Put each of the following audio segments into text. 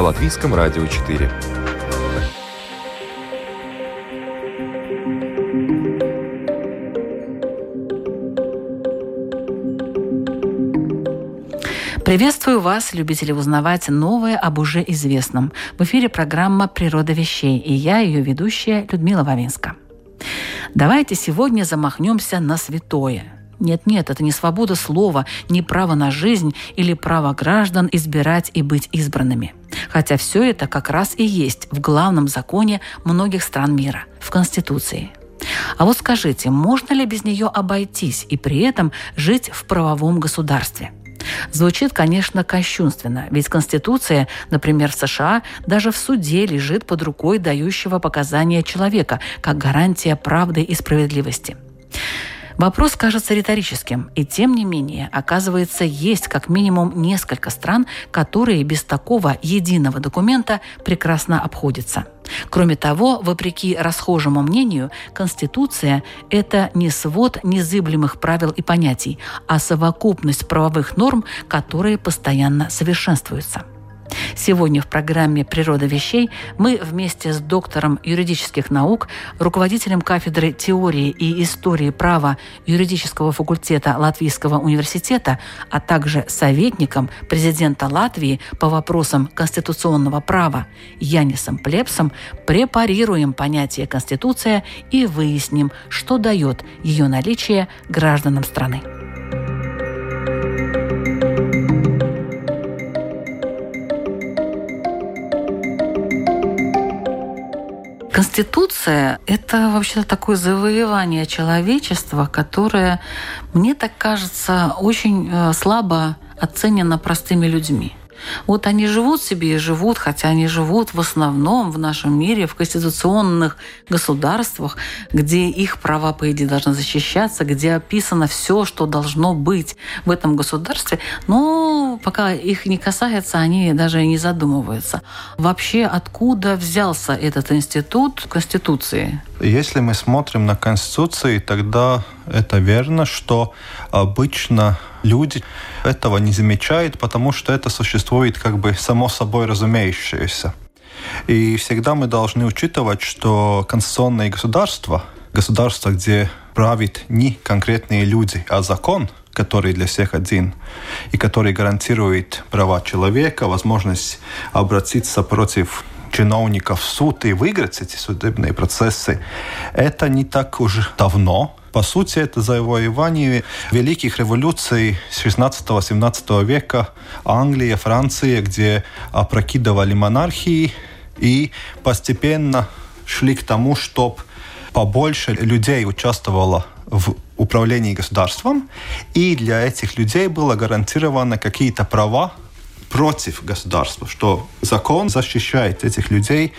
на Латвийском радио 4. Приветствую вас, любители узнавать новое об уже известном. В эфире программа «Природа вещей» и я, ее ведущая Людмила Вавинска. Давайте сегодня замахнемся на святое – нет-нет, это не свобода слова, не право на жизнь или право граждан избирать и быть избранными. Хотя все это как раз и есть в главном законе многих стран мира – в Конституции. А вот скажите, можно ли без нее обойтись и при этом жить в правовом государстве – Звучит, конечно, кощунственно, ведь Конституция, например, в США, даже в суде лежит под рукой дающего показания человека, как гарантия правды и справедливости. Вопрос кажется риторическим, и тем не менее, оказывается, есть как минимум несколько стран, которые без такого единого документа прекрасно обходятся. Кроме того, вопреки расхожему мнению, Конституция – это не свод незыблемых правил и понятий, а совокупность правовых норм, которые постоянно совершенствуются. Сегодня в программе «Природа вещей» мы вместе с доктором юридических наук, руководителем кафедры теории и истории права юридического факультета Латвийского университета, а также советником президента Латвии по вопросам конституционного права Янисом Плепсом препарируем понятие «конституция» и выясним, что дает ее наличие гражданам страны. Конституция – это вообще-то такое завоевание человечества, которое, мне так кажется, очень э, слабо оценено простыми людьми. Вот они живут себе и живут, хотя они живут в основном в нашем мире, в конституционных государствах, где их права, по идее, должны защищаться, где описано все, что должно быть в этом государстве. Но пока их не касается, они даже не задумываются. Вообще, откуда взялся этот институт Конституции? Если мы смотрим на Конституции, тогда это верно, что обычно люди этого не замечают, потому что это существует как бы само собой разумеющееся. И всегда мы должны учитывать, что конституционное государство, государство, где правит не конкретные люди, а закон, который для всех один, и который гарантирует права человека, возможность обратиться против чиновников в суд и выиграть эти судебные процессы, это не так уж давно. По сути, это завоевание великих революций 16-17 века Англия, Франция, где опрокидывали монархии и постепенно шли к тому, чтобы побольше людей участвовало в управлении государством, и для этих людей было гарантировано какие-то права против государства, что закон защищает этих людей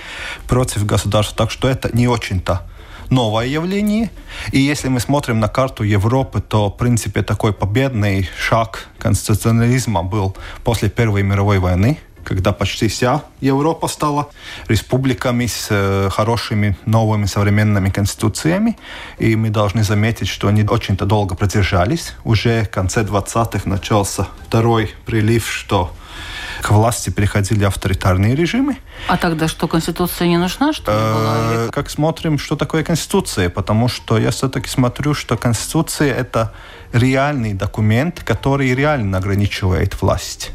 против государства. Так что это не очень-то новое явление. И если мы смотрим на карту Европы, то, в принципе, такой победный шаг конституционализма был после Первой мировой войны, когда почти вся Европа стала республиками с э, хорошими новыми современными конституциями. И мы должны заметить, что они очень-то долго продержались. Уже в конце 20-х начался второй прилив, что к власти приходили авторитарные режимы. А тогда что, Конституция не нужна, что ли, была? Э, как смотрим, что такое Конституция? Потому что я все-таки смотрю, что Конституция – это реальный документ, который реально ограничивает власть.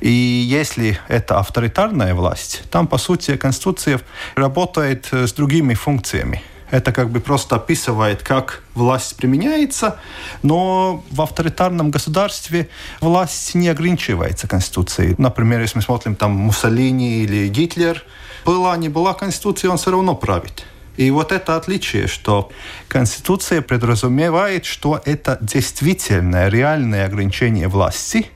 И если это авторитарная власть, там, по сути, Конституция работает с другими функциями. Это как бы просто описывает, как власть применяется, но в авторитарном государстве власть не ограничивается Конституцией. Например, если мы смотрим там Муссолини или Гитлер, была, не была Конституция, он все равно правит. И вот это отличие, что Конституция подразумевает, что это действительное, реальное ограничение власти –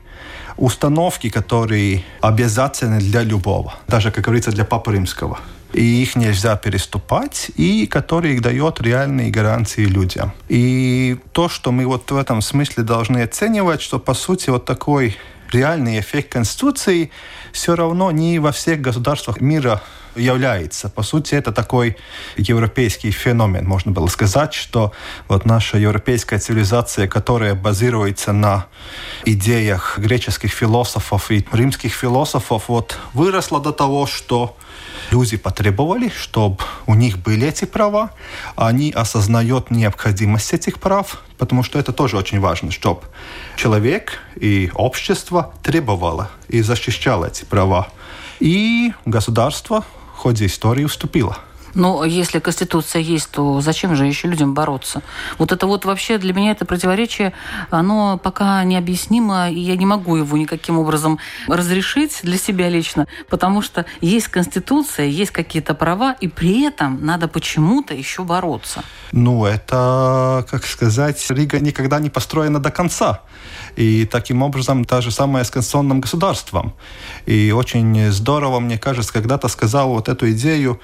установки, которые обязательны для любого, даже, как говорится, для Папы Римского и их нельзя переступать, и который дает реальные гарантии людям. И то, что мы вот в этом смысле должны оценивать, что по сути вот такой реальный эффект Конституции все равно не во всех государствах мира является. По сути, это такой европейский феномен. Можно было сказать, что вот наша европейская цивилизация, которая базируется на идеях греческих философов и римских философов, вот выросла до того, что люди потребовали, чтобы у них были эти права, они осознают необходимость этих прав, потому что это тоже очень важно, чтобы человек и общество требовало и защищало эти права. И государство в ходе истории уступило. Но если Конституция есть, то зачем же еще людям бороться? Вот это вот вообще для меня это противоречие, оно пока необъяснимо, и я не могу его никаким образом разрешить для себя лично, потому что есть Конституция, есть какие-то права, и при этом надо почему-то еще бороться. Ну, это, как сказать, Рига никогда не построена до конца. И таким образом та же самая с конституционным государством. И очень здорово, мне кажется, когда-то сказал вот эту идею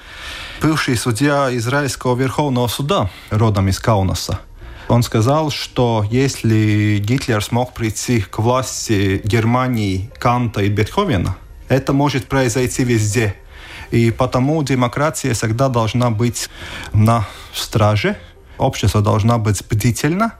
бывший судья Израильского Верховного суда, родом из Каунаса. Он сказал, что если Гитлер смог прийти к власти Германии, Канта и Бетховена, это может произойти везде. И потому демократия всегда должна быть на страже, общество должно быть бдительно,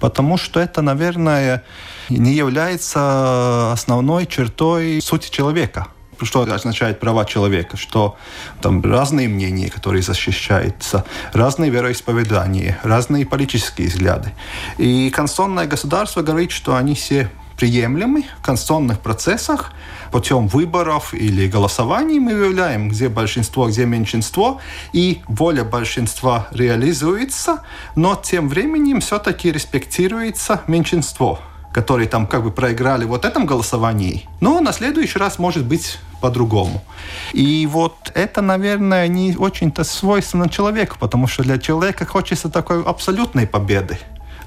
потому что это, наверное, не является основной чертой сути человека. Что означает права человека? Что там разные мнения, которые защищаются, разные вероисповедания, разные политические взгляды. И конституционное государство говорит, что они все приемлемы в конституционных процессах путем выборов или голосований мы выявляем, где большинство, где меньшинство, и воля большинства реализуется, но тем временем все-таки респектируется меньшинство которые там как бы проиграли вот этом голосовании, но на следующий раз может быть по-другому. И вот это, наверное, не очень-то свойственно человеку, потому что для человека хочется такой абсолютной победы.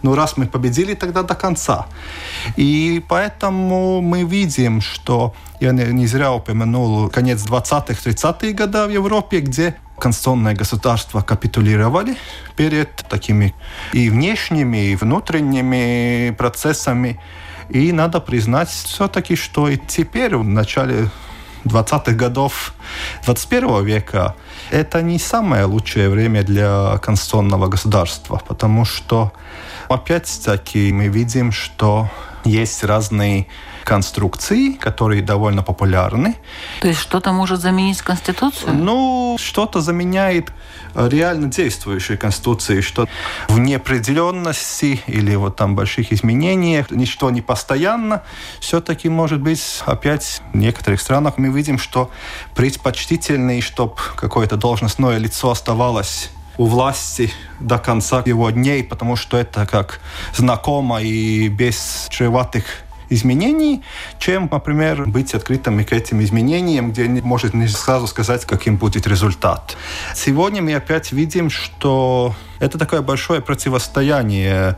Ну, раз мы победили, тогда до конца. И поэтому мы видим, что я не, не зря упомянул конец 20-х, 30-х годов в Европе, где конституционные государства капитулировали перед такими и внешними, и внутренними процессами. И надо признать все-таки, что и теперь, в начале 20-х годов 21 века, это не самое лучшее время для конституционного государства, потому что, опять-таки, мы видим, что есть разные конструкции, которые довольно популярны. То есть что-то может заменить Конституцию? Ну, что-то заменяет э, реально действующей Конституции, что в неопределенности или вот там больших изменениях, ничто не постоянно, все-таки может быть опять в некоторых странах мы видим, что предпочтительнее, чтобы какое-то должностное лицо оставалось у власти до конца его дней, потому что это как знакомо и без чреватых изменений, чем, например, быть открытыми к этим изменениям, где не может не сразу сказать, каким будет результат. Сегодня мы опять видим, что это такое большое противостояние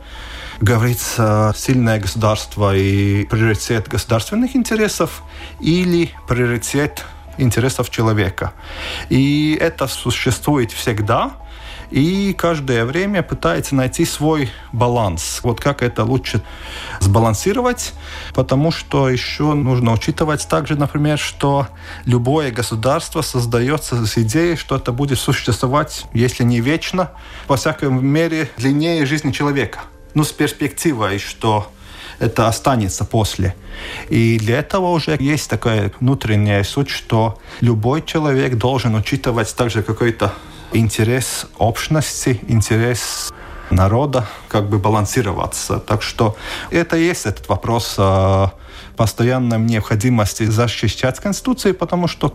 говорится сильное государство и приоритет государственных интересов или приоритет интересов человека. И это существует всегда, и каждое время пытается найти свой баланс. Вот как это лучше сбалансировать, потому что еще нужно учитывать также, например, что любое государство создается с идеей, что это будет существовать, если не вечно, по всяком мере, длиннее жизни человека. Ну, с перспективой, что это останется после. И для этого уже есть такая внутренняя суть, что любой человек должен учитывать также какой-то интерес общности, интерес народа как бы балансироваться. Так что это и есть этот вопрос о постоянной необходимости защищать Конституцию, потому что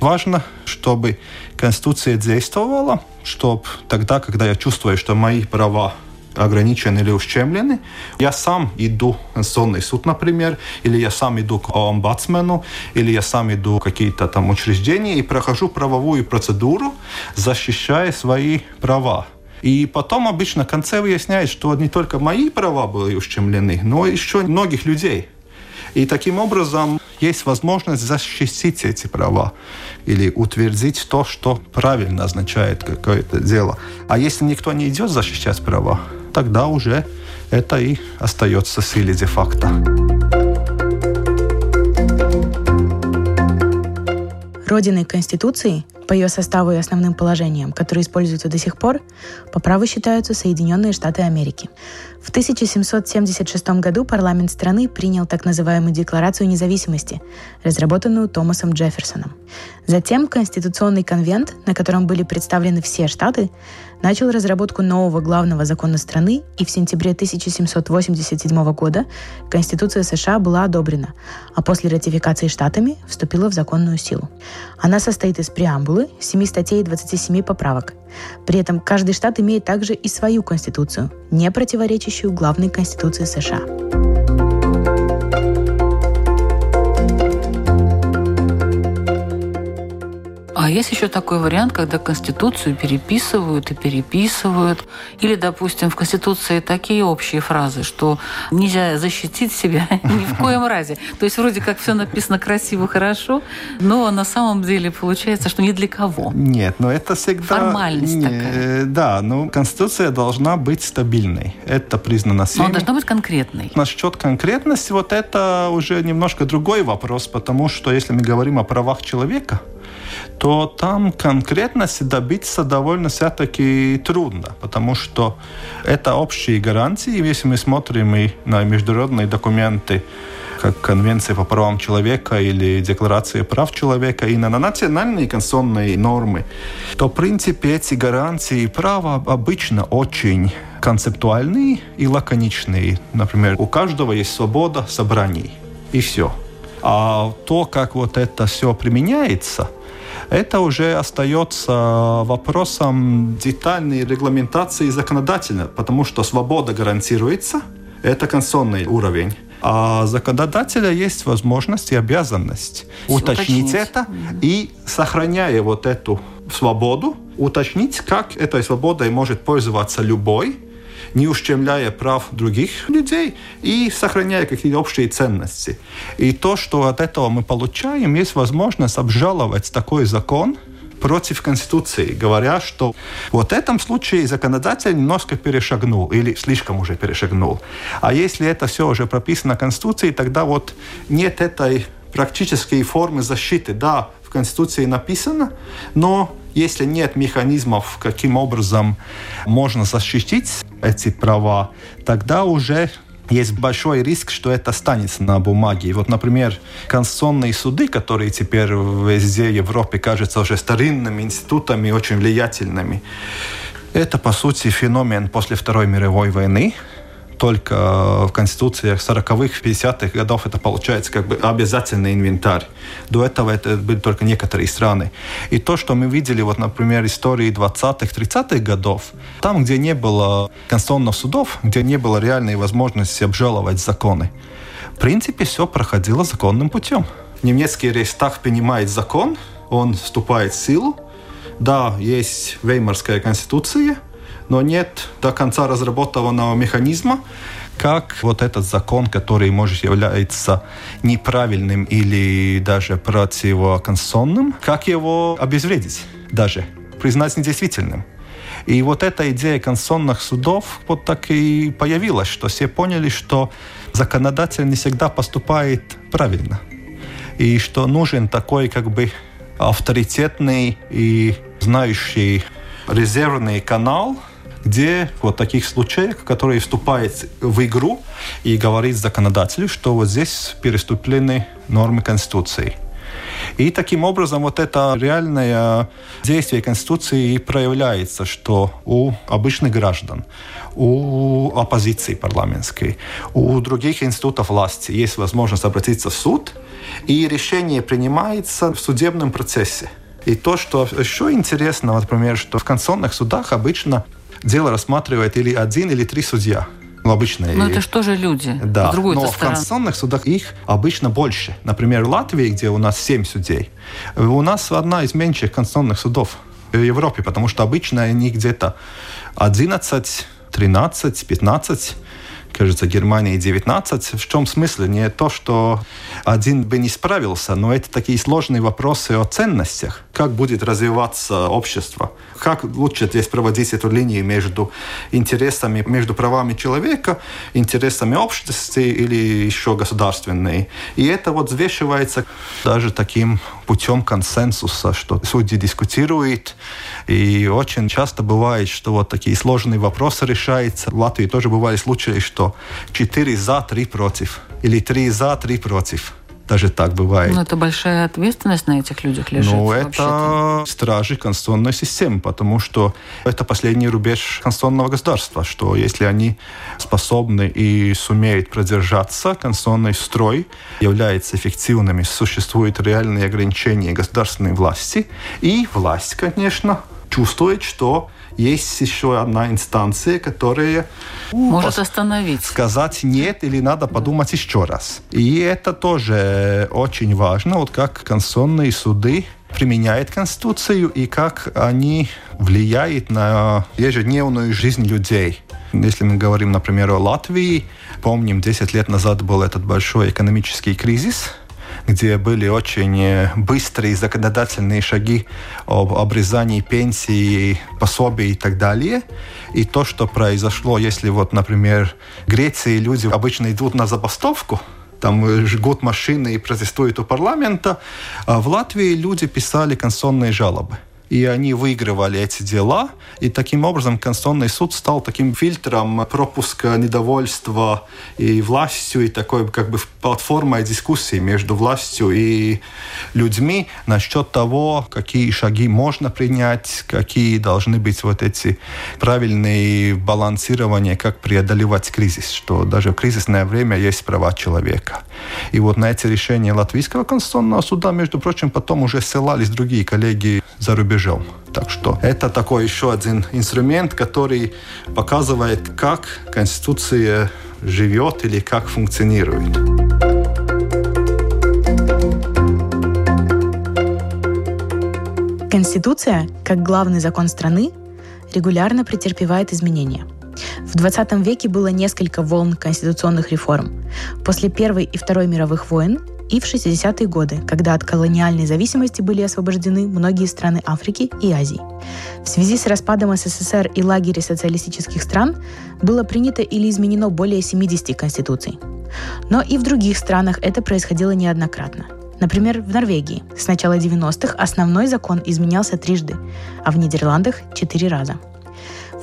важно, чтобы Конституция действовала, чтобы тогда, когда я чувствую, что мои права ограничены или ущемлены. Я сам иду в Конституционный суд, например, или я сам иду к омбудсмену, или я сам иду в какие-то там учреждения и прохожу правовую процедуру, защищая свои права. И потом обычно в конце выясняется, что не только мои права были ущемлены, но еще многих людей. И таким образом есть возможность защитить эти права или утвердить то, что правильно означает какое-то дело. А если никто не идет защищать права, тогда уже это и остается в силе де-факто. Родиной Конституции по ее составу и основным положениям, которые используются до сих пор, по праву считаются Соединенные Штаты Америки. В 1776 году парламент страны принял так называемую Декларацию независимости, разработанную Томасом Джефферсоном. Затем Конституционный конвент, на котором были представлены все штаты, начал разработку нового главного закона страны, и в сентябре 1787 года Конституция США была одобрена, а после ратификации штатами вступила в законную силу. Она состоит из преамбулы, 7 статей и 27 поправок. При этом каждый штат имеет также и свою конституцию, не противоречащую главной конституции США. А есть еще такой вариант, когда Конституцию переписывают и переписывают. Или, допустим, в Конституции такие общие фразы, что нельзя защитить себя ни в коем разе. То есть вроде как все написано красиво, хорошо, но на самом деле получается, что ни для кого. Нет, но это всегда... Формальность не, такая. Да, но Конституция должна быть стабильной. Это признано всеми. Но она должна быть конкретной. Насчет конкретности, вот это уже немножко другой вопрос, потому что если мы говорим о правах человека, то там конкретности добиться довольно все-таки трудно, потому что это общие гарантии. Если мы смотрим и на международные документы, как Конвенция по правам человека или Декларация прав человека, и на национальные конституционные нормы, то, в принципе, эти гарантии права обычно очень концептуальные и лаконичные. Например, у каждого есть свобода собраний, и все. А то, как вот это все применяется – это уже остается вопросом детальной регламентации законодательно, потому что свобода гарантируется, это конституционный уровень. А законодателя есть возможность и обязанность уточнить, уточнить это и, сохраняя вот эту свободу, уточнить, как этой свободой может пользоваться любой, не ущемляя прав других людей и сохраняя какие-то общие ценности. И то, что от этого мы получаем, есть возможность обжаловать такой закон, против Конституции, говоря, что вот в этом случае законодатель немножко перешагнул или слишком уже перешагнул. А если это все уже прописано в Конституции, тогда вот нет этой практической формы защиты. Да, в Конституции написано, но если нет механизмов, каким образом можно защитить эти права, тогда уже есть большой риск, что это останется на бумаге. Вот, например, конституционные суды, которые теперь везде в Европе кажутся уже старинными институтами, очень влиятельными, это, по сути, феномен после Второй мировой войны, только в конституциях 40-х, 50-х годов это получается как бы обязательный инвентарь. До этого это были только некоторые страны. И то, что мы видели, вот, например, истории 20-х, 30-х годов, там, где не было конституционных судов, где не было реальной возможности обжаловать законы, в принципе, все проходило законным путем. Немецкий рейхстаг принимает закон, он вступает в силу, да, есть Веймарская конституция – но нет до конца разработанного механизма, как вот этот закон, который может являться неправильным или даже противоконституционным, как его обезвредить даже, признать недействительным. И вот эта идея конституционных судов вот так и появилась, что все поняли, что законодатель не всегда поступает правильно. И что нужен такой как бы авторитетный и знающий резервный канал – где вот таких случаев, которые вступает в игру и говорит законодателю, что вот здесь переступлены нормы Конституции. И таким образом вот это реальное действие Конституции проявляется, что у обычных граждан, у оппозиции парламентской, у других институтов власти есть возможность обратиться в суд, и решение принимается в судебном процессе. И то, что еще интересно, например, что в конституционных судах обычно дело рассматривает или один, или три судья. Ну, обычно. Но это что же люди? Да, но в конституционных судах их обычно больше. Например, в Латвии, где у нас семь судей, у нас одна из меньших конституционных судов в Европе, потому что обычно они где-то 11, 13, 15 кажется, Германии 19. В чем смысле? Не то, что один бы не справился, но это такие сложные вопросы о ценностях. Как будет развиваться общество? Как лучше здесь проводить эту линию между интересами, между правами человека, интересами общества или еще государственной? И это вот взвешивается даже таким путем консенсуса, что судьи дискутируют, и очень часто бывает, что вот такие сложные вопросы решаются. В Латвии тоже бывали случаи, что 4 за, 3 против, или 3 за, 3 против. Даже так бывает. Ну, это большая ответственность на этих людях лежит. Ну, это стражи конституционной системы, потому что это последний рубеж конституционного государства, что если они способны и сумеют продержаться, конституционный строй является эффективным, существуют реальные ограничения государственной власти, и власть, конечно, чувствует, что есть еще одна инстанция, которая может остановить. Сказать нет или надо подумать еще раз. И это тоже очень важно, вот как конституционные суды применяют Конституцию и как они влияют на ежедневную жизнь людей. Если мы говорим, например, о Латвии, помним, 10 лет назад был этот большой экономический кризис – где были очень э, быстрые законодательные шаги об обрезании пенсии, пособий и так далее. И то, что произошло, если вот, например, в Греции люди обычно идут на забастовку, там э, жгут машины и протестуют у парламента, а в Латвии люди писали конституционные жалобы и они выигрывали эти дела. И таким образом Конституционный суд стал таким фильтром пропуска недовольства и властью, и такой как бы платформой дискуссии между властью и людьми насчет того, какие шаги можно принять, какие должны быть вот эти правильные балансирования, как преодолевать кризис, что даже в кризисное время есть права человека. И вот на эти решения Латвийского конституционного суда, между прочим, потом уже ссылались другие коллеги за рубежом. Так что это такой еще один инструмент, который показывает, как Конституция живет или как функционирует. Конституция, как главный закон страны, регулярно претерпевает изменения. В 20 веке было несколько волн конституционных реформ. После Первой и Второй мировых войн и в 60-е годы, когда от колониальной зависимости были освобождены многие страны Африки и Азии. В связи с распадом СССР и лагеря социалистических стран было принято или изменено более 70 конституций. Но и в других странах это происходило неоднократно. Например, в Норвегии с начала 90-х основной закон изменялся трижды, а в Нидерландах – четыре раза –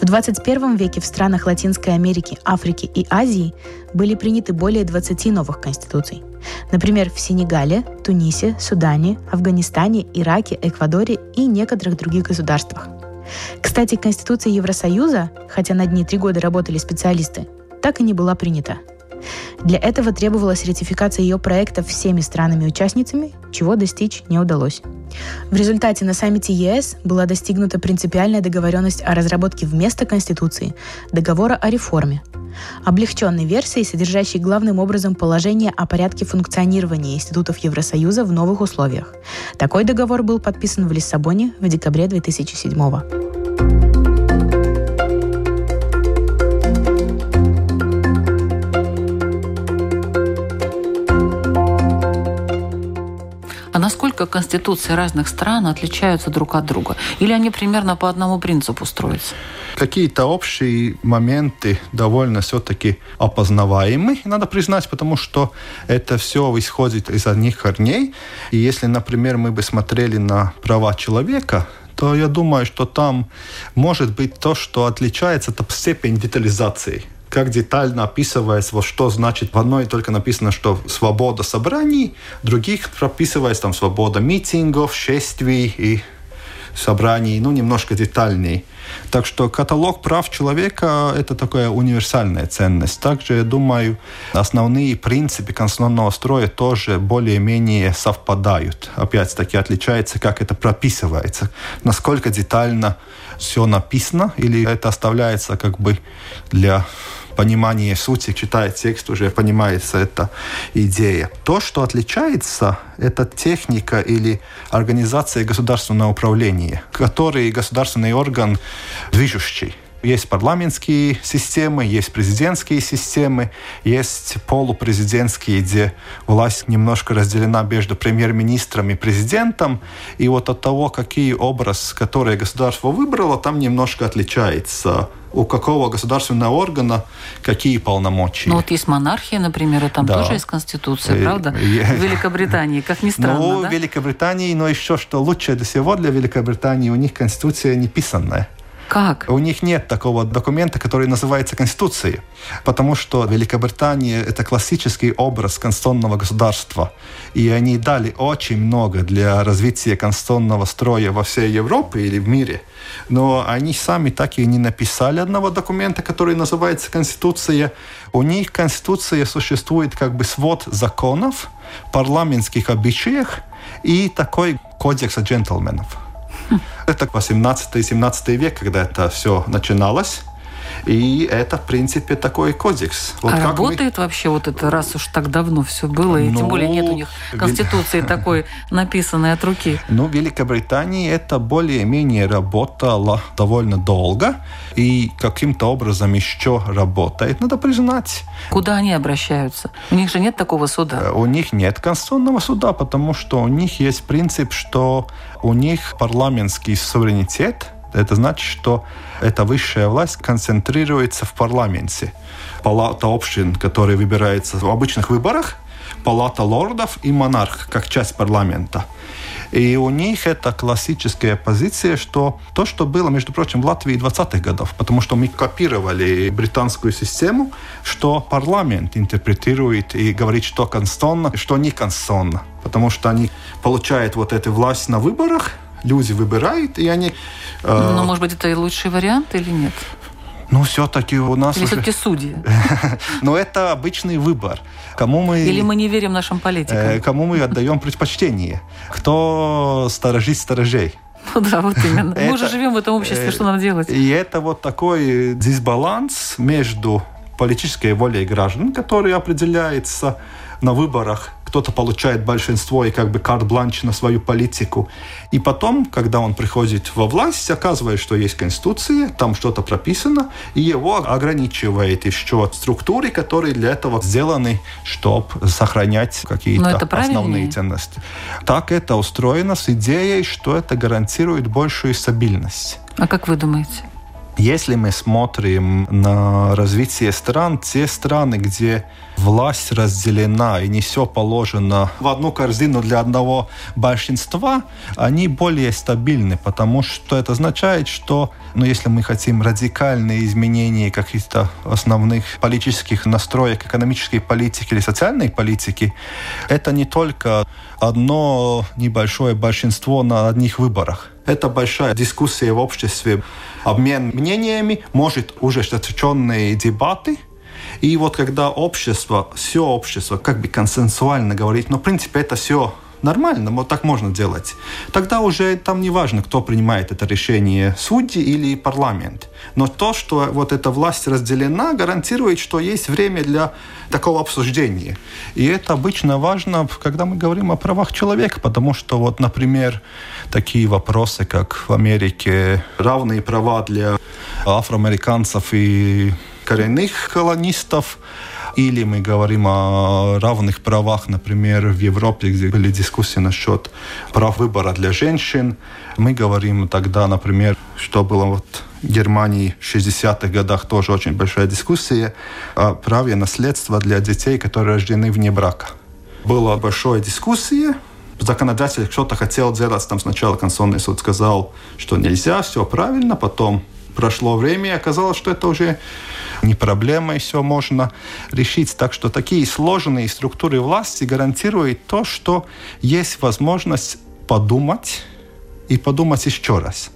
в 21 веке в странах Латинской Америки, Африки и Азии были приняты более 20 новых конституций. Например, в Сенегале, Тунисе, Судане, Афганистане, Ираке, Эквадоре и некоторых других государствах. Кстати, Конституция Евросоюза, хотя над ней три года работали специалисты, так и не была принята – для этого требовалась ратификация ее проекта всеми странами-участницами, чего достичь не удалось. В результате на саммите ЕС была достигнута принципиальная договоренность о разработке вместо Конституции договора о реформе, облегченной версии, содержащей главным образом положение о порядке функционирования институтов Евросоюза в новых условиях. Такой договор был подписан в Лиссабоне в декабре 2007 года. Насколько конституции разных стран отличаются друг от друга? Или они примерно по одному принципу строятся? Какие-то общие моменты довольно все-таки опознаваемы, надо признать, потому что это все исходит из одних корней. И если, например, мы бы смотрели на права человека, то я думаю, что там может быть то, что отличается, это степень детализации как детально описывается, вот что значит в одной только написано, что свобода собраний, других прописывается там свобода митингов, шествий и собраний, ну, немножко детальней. Так что каталог прав человека – это такая универсальная ценность. Также, я думаю, основные принципы конституционного строя тоже более-менее совпадают. Опять-таки отличается, как это прописывается, насколько детально все написано, или это оставляется как бы для понимание сути, читая текст, уже понимается эта идея. То, что отличается, это техника или организация государственного управления, который государственный орган движущий. Есть парламентские системы, есть президентские системы, есть полупрезидентские, где власть немножко разделена между премьер-министром и президентом. И вот от того, какие образ, который государство выбрало, там немножко отличается у какого государственного органа какие полномочия. Ну вот есть монархия, например, и там да. тоже есть конституция, правда? В Великобритании, как ни странно, Ну, да? в Великобритании, но еще что лучше всего для Великобритании, у них конституция не писанная. Как? У них нет такого документа, который называется Конституцией, потому что Великобритания – это классический образ конституционного государства, и они дали очень много для развития конституционного строя во всей Европе или в мире, но они сами так и не написали одного документа, который называется Конституция. У них Конституция существует как бы свод законов, парламентских обычаев и такой кодекс джентльменов. Это 18-17 век, когда это все начиналось. И это, в принципе, такой кодекс. Вот а работает мы... вообще вот это, раз уж так давно все было, и ну, тем более нет у них конституции такой написанной от руки? Ну, в Великобритании это более-менее работало довольно долго, и каким-то образом еще работает, надо признать. Куда они обращаются? У них же нет такого суда? Э, у них нет конституционного суда, потому что у них есть принцип, что у них парламентский суверенитет – это значит, что эта высшая власть концентрируется в парламенте. Палата общин, которая выбирается в обычных выборах, палата лордов и монарх, как часть парламента. И у них это классическая позиция, что то, что было, между прочим, в Латвии 20-х годов, потому что мы копировали британскую систему, что парламент интерпретирует и говорит, что конституционно, что не конституционно. Потому что они получают вот эту власть на выборах, люди выбирают, и они... Э... Но, может быть, это и лучший вариант или нет? Ну, все-таки у нас Или уже... все-таки судьи? Но это обычный выбор. Кому мы... Или мы не верим нашим политикам? Э, кому мы отдаем предпочтение? Кто сторожит сторожей? Ну да, вот именно. Мы уже живем в этом обществе, что нам делать? И это вот такой дисбаланс между политической волей граждан, который определяется на выборах кто-то получает большинство и как бы карт-бланш на свою политику. И потом, когда он приходит во власть, оказывается, что есть Конституция, там что-то прописано, и его ограничивает еще структуры, которые для этого сделаны, чтобы сохранять какие-то основные ценности. Так это устроено с идеей, что это гарантирует большую стабильность. А как вы думаете? Если мы смотрим на развитие стран, те страны, где власть разделена и не все положено в одну корзину для одного большинства, они более стабильны, потому что это означает, что ну, если мы хотим радикальные изменения каких-то основных политических настроек, экономической политики или социальной политики, это не только одно небольшое большинство на одних выборах. Это большая дискуссия в обществе обмен мнениями, может ужесточенные дебаты. И вот когда общество, все общество как бы консенсуально говорит, ну, в принципе, это все нормально, вот так можно делать. Тогда уже там не важно, кто принимает это решение, судьи или парламент. Но то, что вот эта власть разделена, гарантирует, что есть время для такого обсуждения. И это обычно важно, когда мы говорим о правах человека, потому что вот, например, такие вопросы, как в Америке равные права для афроамериканцев и коренных колонистов, или мы говорим о равных правах, например, в Европе, где были дискуссии насчет прав выбора для женщин. Мы говорим тогда, например, что было вот в Германии в 60-х годах тоже очень большая дискуссия о праве наследства для детей, которые рождены вне брака. Была большая дискуссия, законодатель что-то хотел делать, там сначала Конституционный суд сказал, что нельзя, все правильно, потом прошло время, и оказалось, что это уже не проблема, и все можно решить. Так что такие сложные структуры власти гарантируют то, что есть возможность подумать и подумать еще раз.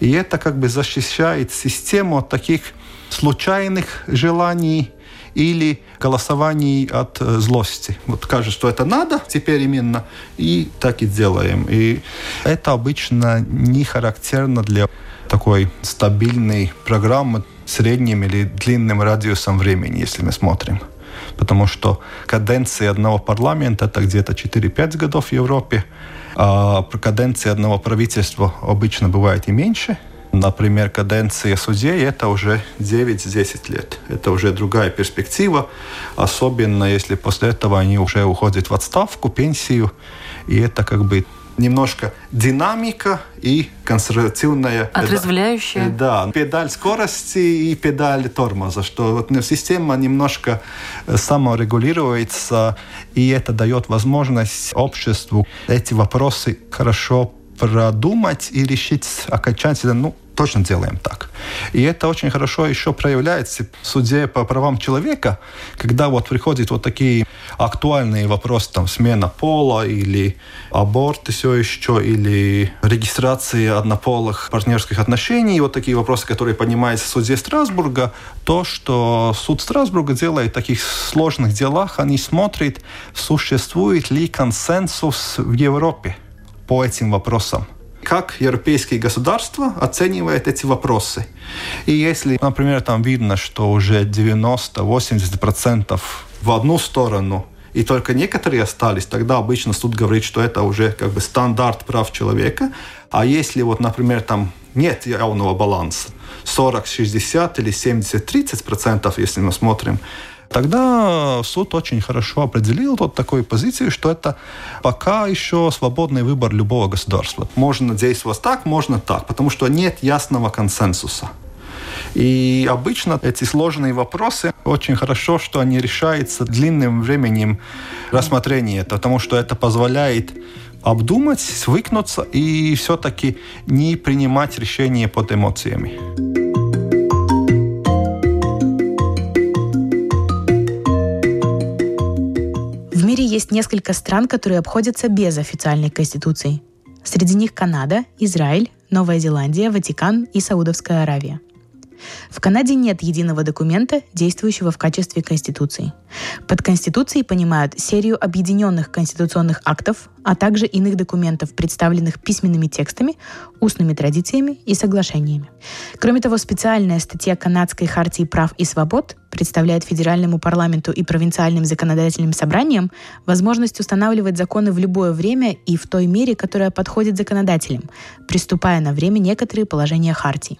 И это как бы защищает систему от таких случайных желаний или голосований от э, злости. Вот кажется, что это надо теперь именно, и так и делаем. И это обычно не характерно для такой стабильной программы средним или длинным радиусом времени, если мы смотрим. Потому что каденции одного парламента это где-то 4-5 годов в Европе, а каденции одного правительства обычно бывает и меньше. например, каденция судей, это уже 9-10 лет. Это уже другая перспектива, особенно если после этого они уже уходят в отставку, пенсию, и это как бы немножко динамика и консервативная... Отрезвляющая. Да, педаль скорости и педаль тормоза, что вот система немножко саморегулируется, и это дает возможность обществу эти вопросы хорошо продумать и решить окончательно, ну, точно делаем так. И это очень хорошо еще проявляется в суде по правам человека, когда вот приходят вот такие актуальные вопросы, там, смена пола или аборт все еще, или регистрация однополых партнерских отношений, вот такие вопросы, которые поднимаются в суде Страсбурга, то, что суд Страсбурга делает в таких сложных делах, они смотрят, существует ли консенсус в Европе по этим вопросам как европейские государства оценивают эти вопросы. И если, например, там видно, что уже 90-80% в одну сторону и только некоторые остались, тогда обычно суд говорит, что это уже как бы стандарт прав человека. А если вот, например, там нет явного баланса, 40-60 или 70-30%, если мы смотрим Тогда суд очень хорошо определил вот такую позицию, что это пока еще свободный выбор любого государства. Можно действовать так, можно так, потому что нет ясного консенсуса. И обычно эти сложные вопросы очень хорошо, что они решаются длинным временем рассмотрения, потому что это позволяет обдумать, свыкнуться и все-таки не принимать решения под эмоциями. Есть несколько стран, которые обходятся без официальной конституции. Среди них Канада, Израиль, Новая Зеландия, Ватикан и Саудовская Аравия – в Канаде нет единого документа, действующего в качестве Конституции. Под Конституцией понимают серию объединенных конституционных актов, а также иных документов, представленных письменными текстами, устными традициями и соглашениями. Кроме того, специальная статья Канадской хартии прав и свобод представляет федеральному парламенту и провинциальным законодательным собраниям возможность устанавливать законы в любое время и в той мере, которая подходит законодателям, приступая на время некоторые положения хартии.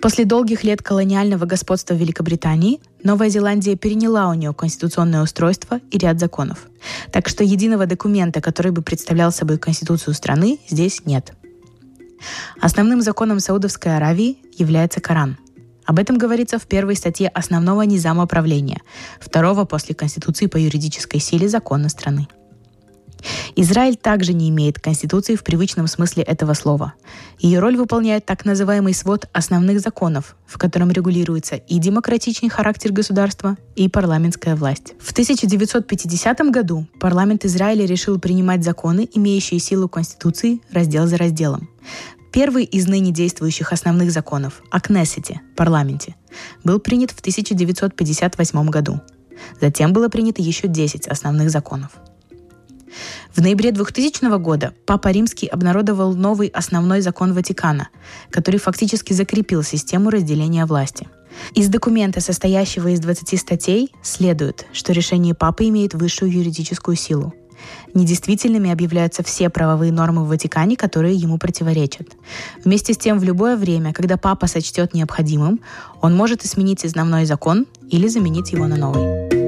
После долгих лет колониального господства Великобритании Новая Зеландия переняла у нее конституционное устройство и ряд законов. Так что единого документа, который бы представлял собой конституцию страны, здесь нет. Основным законом Саудовской Аравии является Коран. Об этом говорится в первой статье основного низама правления, второго после Конституции по юридической силе закона страны. Израиль также не имеет конституции в привычном смысле этого слова. Ее роль выполняет так называемый свод основных законов, в котором регулируется и демократичный характер государства, и парламентская власть. В 1950 году парламент Израиля решил принимать законы, имеющие силу Конституции, раздел за разделом. Первый из ныне действующих основных законов о Кнессете, парламенте, был принят в 1958 году. Затем было принято еще 10 основных законов – в ноябре 2000 года Папа Римский обнародовал новый основной закон Ватикана, который фактически закрепил систему разделения власти. Из документа, состоящего из 20 статей, следует, что решение Папы имеет высшую юридическую силу. Недействительными объявляются все правовые нормы в Ватикане, которые ему противоречат. Вместе с тем, в любое время, когда папа сочтет необходимым, он может изменить основной закон или заменить его на новый.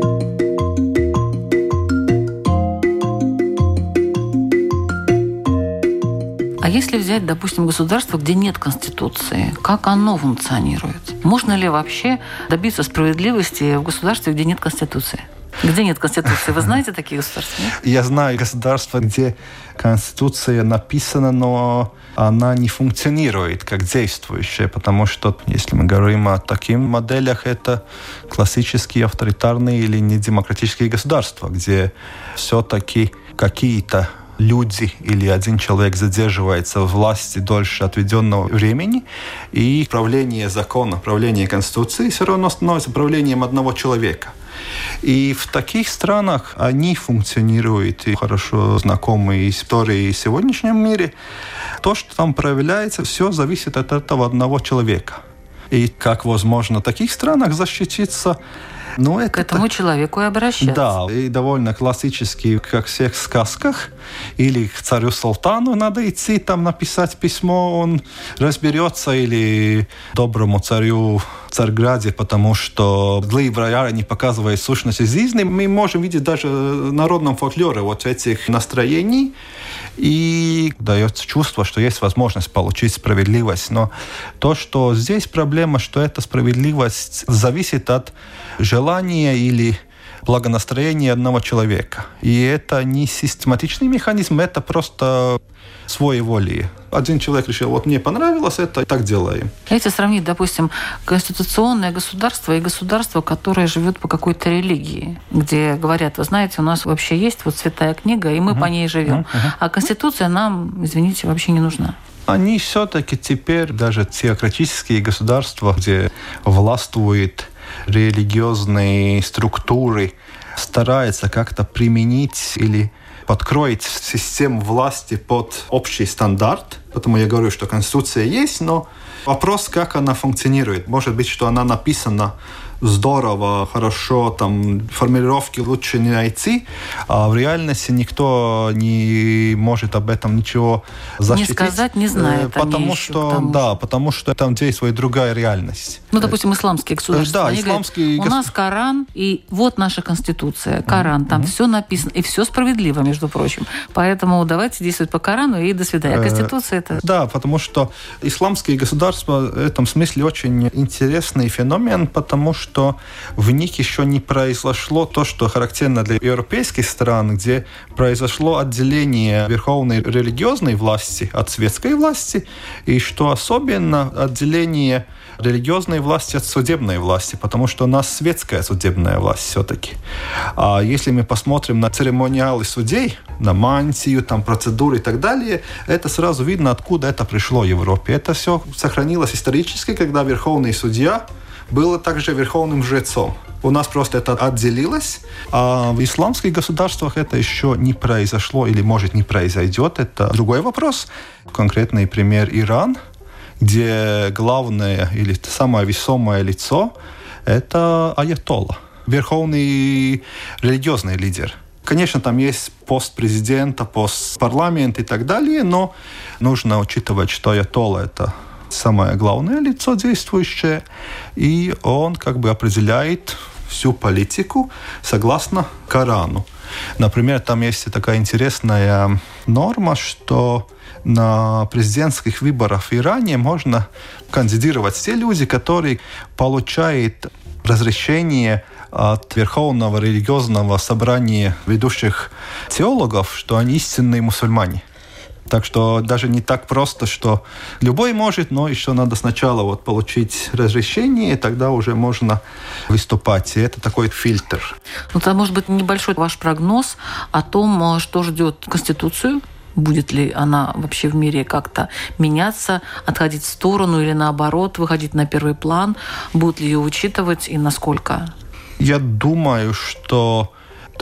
Если взять, допустим, государство, где нет Конституции, как оно функционирует? Можно ли вообще добиться справедливости в государстве, где нет Конституции? Где нет Конституции? Вы знаете такие государства? Нет? Я знаю государства, где Конституция написана, но она не функционирует как действующая, потому что, если мы говорим о таких моделях, это классические авторитарные или недемократические государства, где все-таки какие-то люди или один человек задерживается в власти дольше отведенного времени, и правление закона, правление Конституции все равно становится правлением одного человека. И в таких странах они функционируют и хорошо знакомы истории в сегодняшнем мире. То, что там проявляется, все зависит от этого одного человека. И как возможно в таких странах защититься, Ну, это К этому человеку и обращаться. Да, и довольно классический, как в всех сказках. Или к царю Султану надо идти, там написать письмо, он разберется, или доброму царю в Царьграде, потому что злые бояре не показывают сущность жизни. Мы можем видеть даже в народном фольклоре вот этих настроений, и дается чувство, что есть возможность получить справедливость. Но то, что здесь проблема, что эта справедливость зависит от желания или благонастроения одного человека. И это не систематичный механизм, это просто своей воли. Один человек решил, вот мне понравилось это, так делаем. Если сравнить, допустим, конституционное государство и государство, которое живет по какой-то религии, где говорят, вы знаете, у нас вообще есть вот святая книга, и мы uh-huh. по ней живем. Uh-huh. А конституция нам, извините, вообще не нужна они все-таки теперь, даже теократические государства, где властвует религиозные структуры старается как-то применить или подкроить систему власти под общий стандарт. Поэтому я говорю, что Конституция есть, но вопрос, как она функционирует. Может быть, что она написана здорово, хорошо, там формулировки лучше не найти, а в реальности никто не может об этом ничего защитить. Не сказать, не знает. Э, потому что, да, потому что там действует другая реальность. Ну, допустим, исламские государства. Да, исламские говорят, У нас Коран, и вот наша Конституция. Коран, там mm-hmm. все написано, и все справедливо, между прочим. Поэтому давайте действовать по Корану, и до свидания. А Конституция это... Да, потому что исламские государства в этом смысле очень интересный феномен, потому что что в них еще не произошло то, что характерно для европейских стран, где произошло отделение верховной религиозной власти от светской власти, и что особенно отделение религиозной власти от судебной власти, потому что у нас светская судебная власть все-таки. А если мы посмотрим на церемониалы судей, на мантию, там процедуры и так далее, это сразу видно, откуда это пришло в Европе. Это все сохранилось исторически, когда верховный судья было также верховным жрецом. У нас просто это отделилось, а в исламских государствах это еще не произошло или, может, не произойдет. Это другой вопрос. Конкретный пример Иран, где главное или самое весомое лицо – это аятолла, верховный религиозный лидер. Конечно, там есть пост президента, пост парламента и так далее, но нужно учитывать, что аятолла – это самое главное лицо действующее, и он как бы определяет всю политику согласно Корану. Например, там есть такая интересная норма, что на президентских выборах в Иране можно кандидировать те люди, которые получают разрешение от Верховного религиозного собрания ведущих теологов, что они истинные мусульмане. Так что даже не так просто, что любой может, но еще надо сначала вот получить разрешение, и тогда уже можно выступать. И это такой фильтр. Ну, это может быть небольшой ваш прогноз о том, что ждет Конституцию будет ли она вообще в мире как-то меняться, отходить в сторону или наоборот, выходить на первый план, будут ли ее учитывать и насколько? Я думаю, что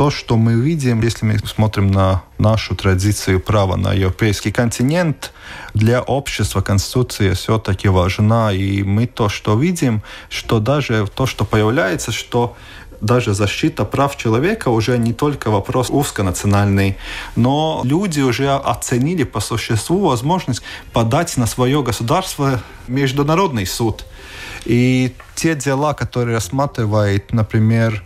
то, что мы видим, если мы смотрим на нашу традицию права на европейский континент, для общества Конституция все-таки важна. И мы то, что видим, что даже то, что появляется, что даже защита прав человека уже не только вопрос узконациональный, но люди уже оценили по существу возможность подать на свое государство международный суд. И те дела, которые рассматривает, например,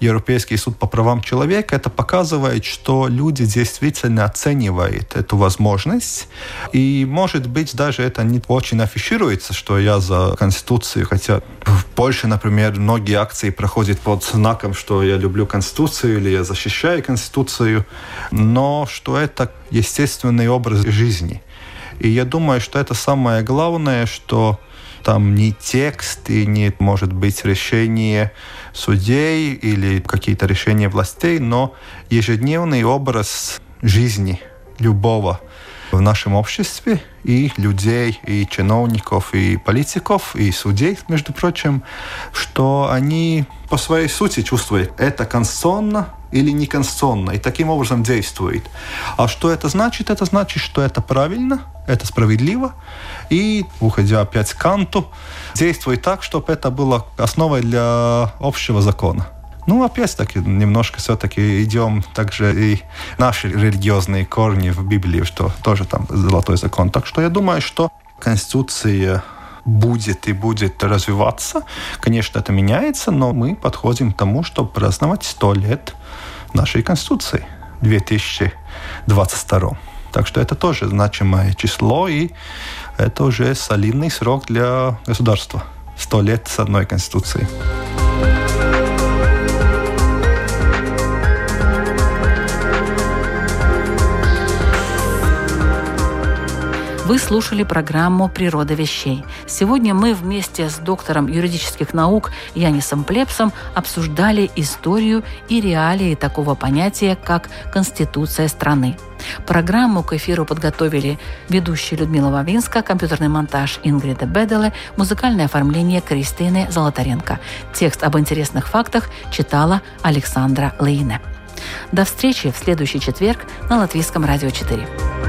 Европейский суд по правам человека, это показывает, что люди действительно оценивают эту возможность. И, может быть, даже это не очень афишируется, что я за Конституцию, хотя в Польше, например, многие акции проходят под знаком, что я люблю Конституцию или я защищаю Конституцию, но что это естественный образ жизни. И я думаю, что это самое главное, что там не текст и не, может быть, решение судей или какие-то решения властей, но ежедневный образ жизни любого в нашем обществе и людей, и чиновников, и политиков, и судей, между прочим, что они по своей сути чувствуют, это конституционно или неконституционно, и таким образом действует. А что это значит? Это значит, что это правильно, это справедливо, и, уходя опять к Канту, действует так, чтобы это было основой для общего закона. Ну, опять-таки, немножко все-таки идем также и наши религиозные корни в Библии, что тоже там золотой закон. Так что я думаю, что Конституция будет и будет развиваться. Конечно, это меняется, но мы подходим к тому, чтобы праздновать 100 лет нашей Конституции 2022. Так что это тоже значимое число, и это уже солидный срок для государства. 100 лет с одной Конституцией. Вы слушали программу «Природа вещей». Сегодня мы вместе с доктором юридических наук Янисом Плепсом обсуждали историю и реалии такого понятия, как Конституция страны. Программу к эфиру подготовили ведущая Людмила Вавинска, компьютерный монтаж Ингрида Беделе, музыкальное оформление Кристины Золотаренко. Текст об интересных фактах читала Александра Лейне. До встречи в следующий четверг на Латвийском радио 4.